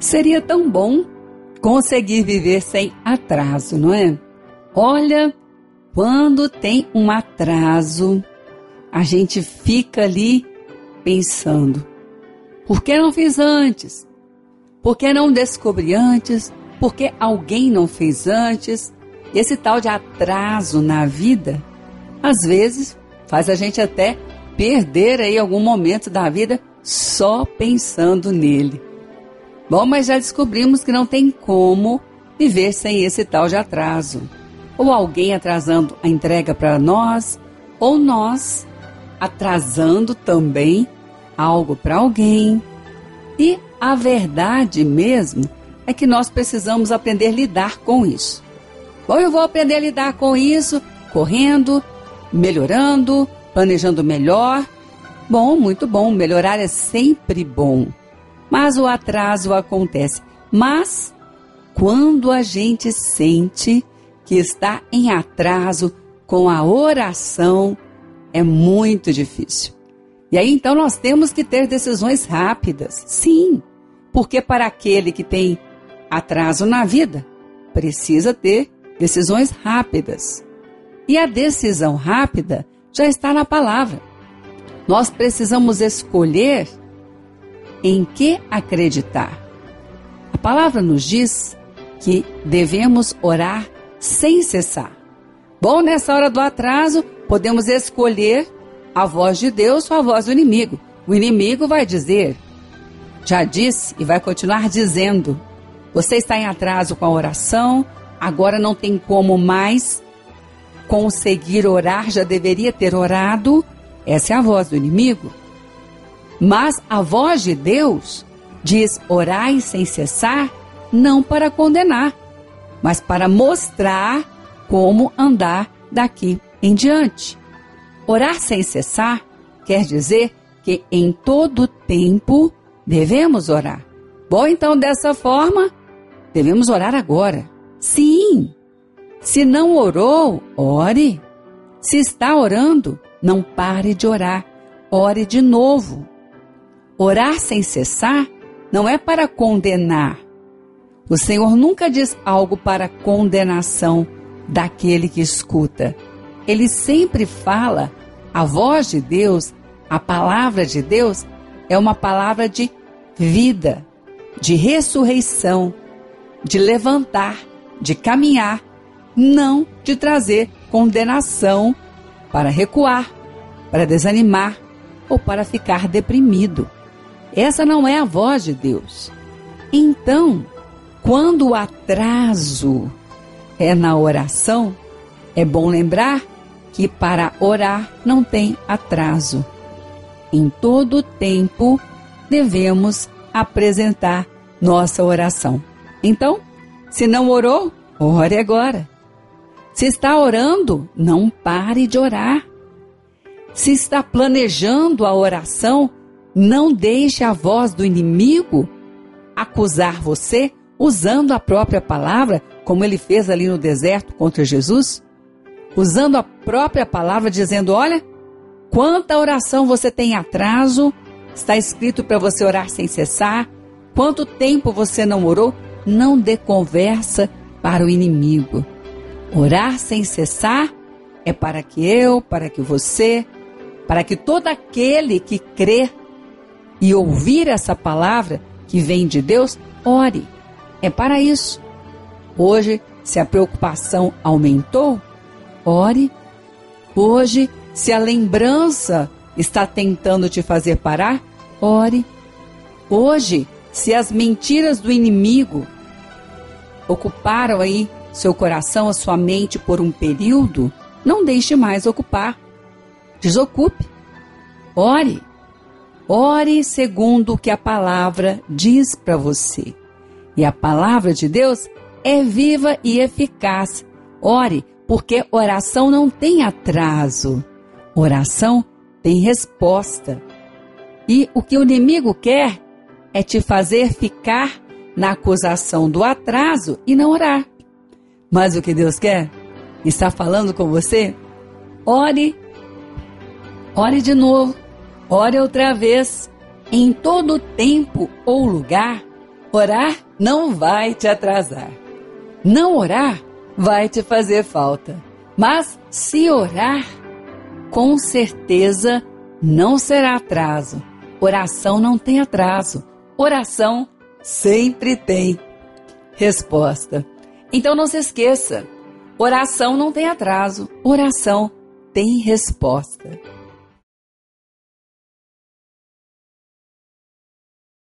Seria tão bom conseguir viver sem atraso, não é? Olha, quando tem um atraso, a gente fica ali pensando: por que não fiz antes? Por que não descobri antes? Por que alguém não fez antes? Esse tal de atraso na vida, às vezes, faz a gente até perder aí algum momento da vida só pensando nele. Bom, mas já descobrimos que não tem como viver sem esse tal de atraso. Ou alguém atrasando a entrega para nós, ou nós atrasando também algo para alguém. E a verdade mesmo é que nós precisamos aprender a lidar com isso. Bom, eu vou aprender a lidar com isso correndo, melhorando, planejando melhor. Bom, muito bom, melhorar é sempre bom mas o atraso acontece. Mas quando a gente sente que está em atraso com a oração, é muito difícil. E aí então nós temos que ter decisões rápidas. Sim, porque para aquele que tem atraso na vida, precisa ter decisões rápidas. E a decisão rápida já está na palavra. Nós precisamos escolher em que acreditar. A palavra nos diz que devemos orar sem cessar. Bom, nessa hora do atraso, podemos escolher a voz de Deus ou a voz do inimigo. O inimigo vai dizer, já disse e vai continuar dizendo: você está em atraso com a oração, agora não tem como mais conseguir orar, já deveria ter orado. Essa é a voz do inimigo. Mas a voz de Deus diz: orai sem cessar, não para condenar, mas para mostrar como andar daqui em diante. Orar sem cessar quer dizer que em todo tempo devemos orar. Bom, então dessa forma, devemos orar agora. Sim. Se não orou, ore. Se está orando, não pare de orar. Ore de novo. Orar sem cessar não é para condenar. O Senhor nunca diz algo para condenação daquele que escuta. Ele sempre fala, a voz de Deus, a palavra de Deus, é uma palavra de vida, de ressurreição, de levantar, de caminhar, não de trazer condenação para recuar, para desanimar ou para ficar deprimido. Essa não é a voz de Deus. Então, quando o atraso é na oração, é bom lembrar que para orar não tem atraso. Em todo tempo devemos apresentar nossa oração. Então, se não orou, ore agora. Se está orando, não pare de orar. Se está planejando a oração, não deixe a voz do inimigo acusar você usando a própria palavra, como ele fez ali no deserto contra Jesus. Usando a própria palavra, dizendo: Olha, quanta oração você tem atraso, está escrito para você orar sem cessar. Quanto tempo você não orou? Não dê conversa para o inimigo. Orar sem cessar é para que eu, para que você, para que todo aquele que crê e ouvir essa palavra que vem de Deus, ore. É para isso. Hoje, se a preocupação aumentou, ore. Hoje, se a lembrança está tentando te fazer parar, ore. Hoje, se as mentiras do inimigo ocuparam aí seu coração, a sua mente por um período, não deixe mais ocupar. Desocupe. Ore. Ore segundo o que a palavra diz para você. E a palavra de Deus é viva e eficaz. Ore, porque oração não tem atraso. Oração tem resposta. E o que o inimigo quer é te fazer ficar na acusação do atraso e não orar. Mas o que Deus quer? Está falando com você? Ore. Ore de novo Ore outra vez, em todo tempo ou lugar, Orar não vai te atrasar. Não orar vai te fazer falta. Mas se orar, com certeza não será atraso. Oração não tem atraso. Oração sempre tem resposta. Então não se esqueça: oração não tem atraso, oração tem resposta.